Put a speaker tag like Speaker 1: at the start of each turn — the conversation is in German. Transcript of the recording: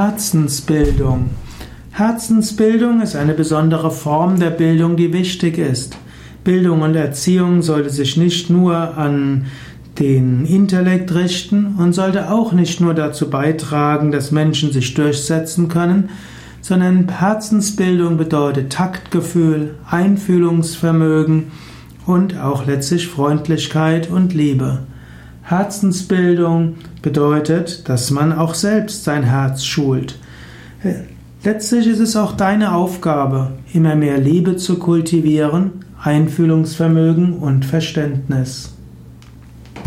Speaker 1: Herzensbildung. Herzensbildung ist eine besondere Form der Bildung, die wichtig ist. Bildung und Erziehung sollte sich nicht nur an den Intellekt richten und sollte auch nicht nur dazu beitragen, dass Menschen sich durchsetzen können, sondern Herzensbildung bedeutet Taktgefühl, Einfühlungsvermögen und auch letztlich Freundlichkeit und Liebe. Herzensbildung bedeutet, dass man auch selbst sein Herz schult. Letztlich ist es auch deine Aufgabe, immer mehr Liebe zu kultivieren, Einfühlungsvermögen und Verständnis.